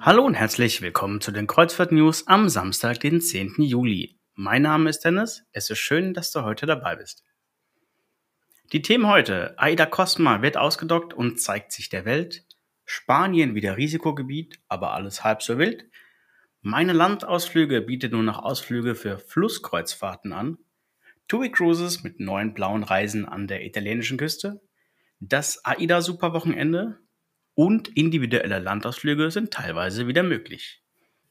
Hallo und herzlich willkommen zu den Kreuzfahrt News am Samstag, den 10. Juli. Mein Name ist Dennis. Es ist schön, dass du heute dabei bist. Die Themen heute. Aida Cosma wird ausgedockt und zeigt sich der Welt. Spanien wieder Risikogebiet, aber alles halb so wild. Meine Landausflüge bietet nur noch Ausflüge für Flusskreuzfahrten an. TUI Cruises mit neuen blauen Reisen an der italienischen Küste. Das AIDA Superwochenende und individuelle Landausflüge sind teilweise wieder möglich.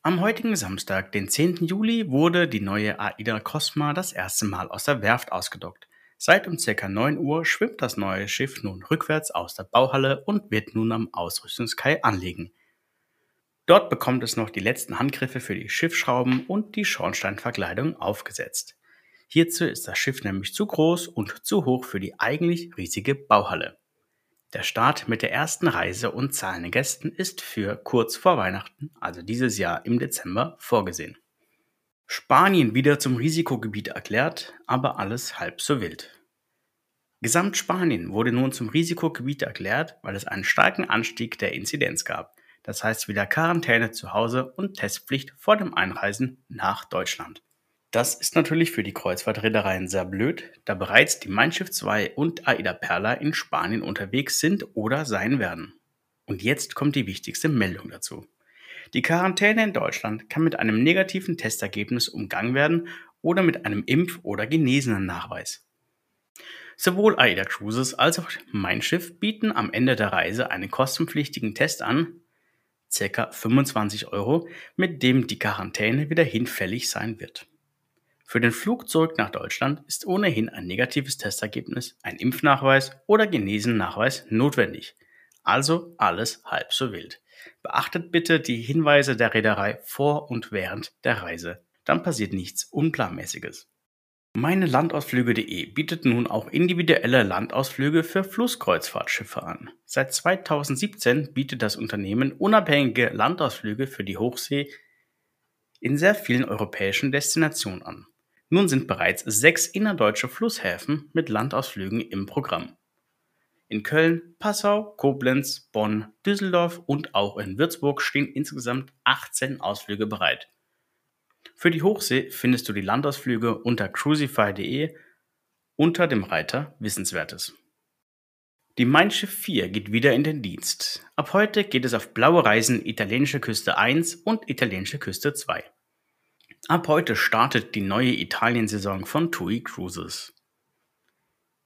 Am heutigen Samstag, den 10. Juli, wurde die neue AIDA Cosma das erste Mal aus der Werft ausgedockt. Seit um ca. 9 Uhr schwimmt das neue Schiff nun rückwärts aus der Bauhalle und wird nun am Ausrüstungskai anlegen. Dort bekommt es noch die letzten Handgriffe für die Schiffsschrauben und die Schornsteinverkleidung aufgesetzt. Hierzu ist das Schiff nämlich zu groß und zu hoch für die eigentlich riesige Bauhalle. Der Start mit der ersten Reise und zahlenden Gästen ist für kurz vor Weihnachten, also dieses Jahr im Dezember, vorgesehen. Spanien wieder zum Risikogebiet erklärt, aber alles halb so wild. Gesamtspanien wurde nun zum Risikogebiet erklärt, weil es einen starken Anstieg der Inzidenz gab. Das heißt wieder Quarantäne zu Hause und Testpflicht vor dem Einreisen nach Deutschland. Das ist natürlich für die Kreuzfahrtreedereien sehr blöd, da bereits die Mein Schiff 2 und Aida Perla in Spanien unterwegs sind oder sein werden. Und jetzt kommt die wichtigste Meldung dazu. Die Quarantäne in Deutschland kann mit einem negativen Testergebnis umgangen werden oder mit einem Impf- oder genesenen Nachweis. Sowohl AIDA Cruises als auch Mein Schiff bieten am Ende der Reise einen kostenpflichtigen Test an, ca. 25 Euro, mit dem die Quarantäne wieder hinfällig sein wird. Für den Flug zurück nach Deutschland ist ohnehin ein negatives Testergebnis, ein Impfnachweis oder Genesennachweis notwendig. Also alles halb so wild. Beachtet bitte die Hinweise der Reederei vor und während der Reise. Dann passiert nichts Unplanmäßiges. Meine Landausflüge.de bietet nun auch individuelle Landausflüge für Flusskreuzfahrtschiffe an. Seit 2017 bietet das Unternehmen unabhängige Landausflüge für die Hochsee in sehr vielen europäischen Destinationen an. Nun sind bereits sechs innerdeutsche Flusshäfen mit Landausflügen im Programm. In Köln, Passau, Koblenz, Bonn, Düsseldorf und auch in Würzburg stehen insgesamt 18 Ausflüge bereit. Für die Hochsee findest du die Landausflüge unter cruisify.de unter dem Reiter Wissenswertes. Die Mein Schiff 4 geht wieder in den Dienst. Ab heute geht es auf blaue Reisen italienische Küste 1 und italienische Küste 2. Ab heute startet die neue Italien-Saison von TUI Cruises.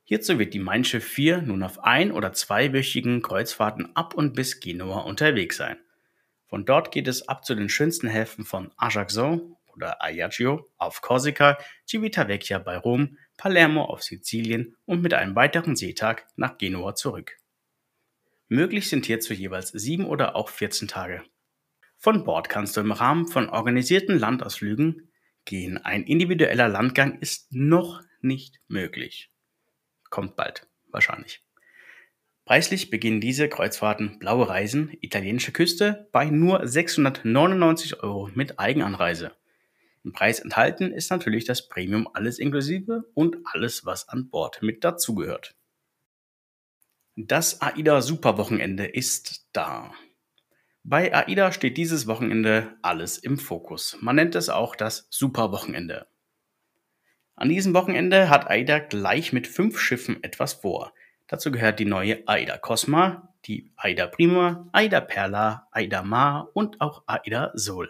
Hierzu wird die Mein Schiff 4 nun auf ein- oder zweiwöchigen Kreuzfahrten ab und bis Genua unterwegs sein. Von dort geht es ab zu den schönsten Häfen von Ajaccio oder Ajaccio auf Korsika, Civitavecchia bei Rom, Palermo auf Sizilien und mit einem weiteren Seetag nach Genua zurück. Möglich sind hierzu jeweils sieben oder auch 14 Tage. Von Bord kannst du im Rahmen von organisierten Landausflügen gehen. Ein individueller Landgang ist noch nicht möglich. Kommt bald, wahrscheinlich. Preislich beginnen diese Kreuzfahrten Blaue Reisen, italienische Küste, bei nur 699 Euro mit Eigenanreise. Im Preis enthalten ist natürlich das Premium alles inklusive und alles, was an Bord mit dazugehört. Das AIDA Superwochenende ist da. Bei AIDA steht dieses Wochenende alles im Fokus. Man nennt es auch das Superwochenende. An diesem Wochenende hat AIDA gleich mit fünf Schiffen etwas vor. Dazu gehört die neue AIDA Cosma, die AIDA Prima, AIDA Perla, AIDA Mar und auch AIDA Sol.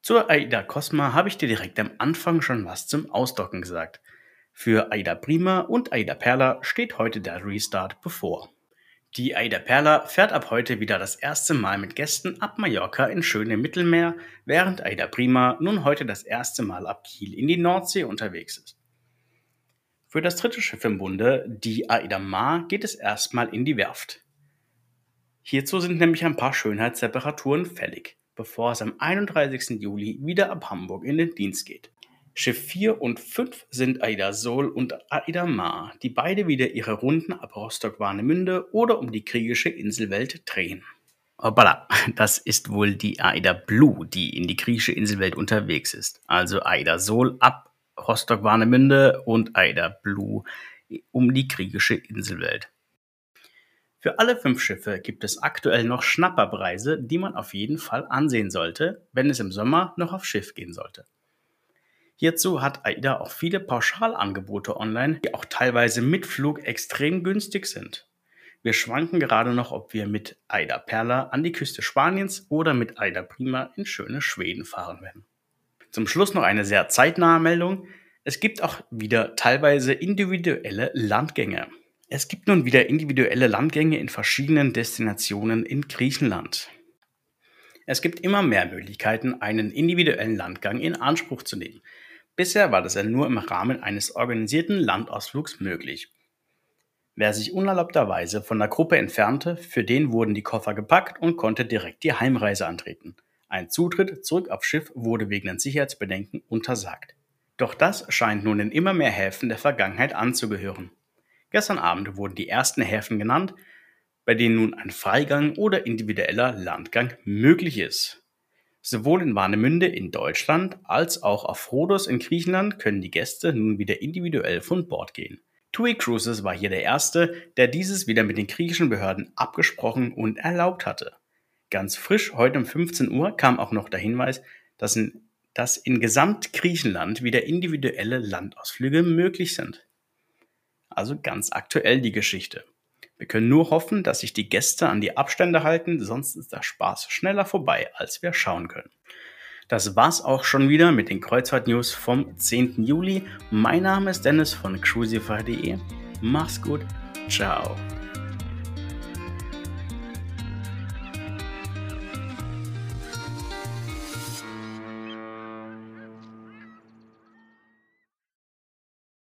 Zur AIDA Cosma habe ich dir direkt am Anfang schon was zum Ausdocken gesagt. Für AIDA Prima und AIDA Perla steht heute der Restart bevor. Die Aida Perla fährt ab heute wieder das erste Mal mit Gästen ab Mallorca in schöne Mittelmeer, während Aida Prima nun heute das erste Mal ab Kiel in die Nordsee unterwegs ist. Für das dritte Schiff im Bunde, die Aida Mar, geht es erstmal in die Werft. Hierzu sind nämlich ein paar Schönheitsreparaturen fällig, bevor es am 31. Juli wieder ab Hamburg in den Dienst geht. Schiff 4 und 5 sind Aida Sol und Aida Mar, die beide wieder ihre Runden ab Rostock-Warnemünde oder um die griechische Inselwelt drehen. Hoppala, das ist wohl die Aida Blue, die in die griechische Inselwelt unterwegs ist. Also Aida Sol ab Rostock-Warnemünde und Aida Blue um die griechische Inselwelt. Für alle fünf Schiffe gibt es aktuell noch Schnapperpreise, die man auf jeden Fall ansehen sollte, wenn es im Sommer noch auf Schiff gehen sollte. Hierzu hat AIDA auch viele Pauschalangebote online, die auch teilweise mit Flug extrem günstig sind. Wir schwanken gerade noch, ob wir mit AIDA Perla an die Küste Spaniens oder mit AIDA Prima in schöne Schweden fahren werden. Zum Schluss noch eine sehr zeitnahe Meldung. Es gibt auch wieder teilweise individuelle Landgänge. Es gibt nun wieder individuelle Landgänge in verschiedenen Destinationen in Griechenland. Es gibt immer mehr Möglichkeiten, einen individuellen Landgang in Anspruch zu nehmen. Bisher war das ja nur im Rahmen eines organisierten Landausflugs möglich. Wer sich unerlaubterweise von der Gruppe entfernte, für den wurden die Koffer gepackt und konnte direkt die Heimreise antreten. Ein Zutritt zurück aufs Schiff wurde wegen den Sicherheitsbedenken untersagt. Doch das scheint nun in immer mehr Häfen der Vergangenheit anzugehören. Gestern Abend wurden die ersten Häfen genannt, bei denen nun ein Freigang oder individueller Landgang möglich ist. Sowohl in Warnemünde in Deutschland als auch auf Rhodos in Griechenland können die Gäste nun wieder individuell von Bord gehen. TUI Cruises war hier der erste, der dieses wieder mit den griechischen Behörden abgesprochen und erlaubt hatte. Ganz frisch heute um 15 Uhr kam auch noch der Hinweis, dass in, dass in Gesamt Griechenland wieder individuelle Landausflüge möglich sind. Also ganz aktuell die Geschichte. Wir können nur hoffen, dass sich die Gäste an die Abstände halten, sonst ist der Spaß schneller vorbei, als wir schauen können. Das war's auch schon wieder mit den Kreuzfahrt-News vom 10. Juli. Mein Name ist Dennis von cruisify.de. Mach's gut. Ciao.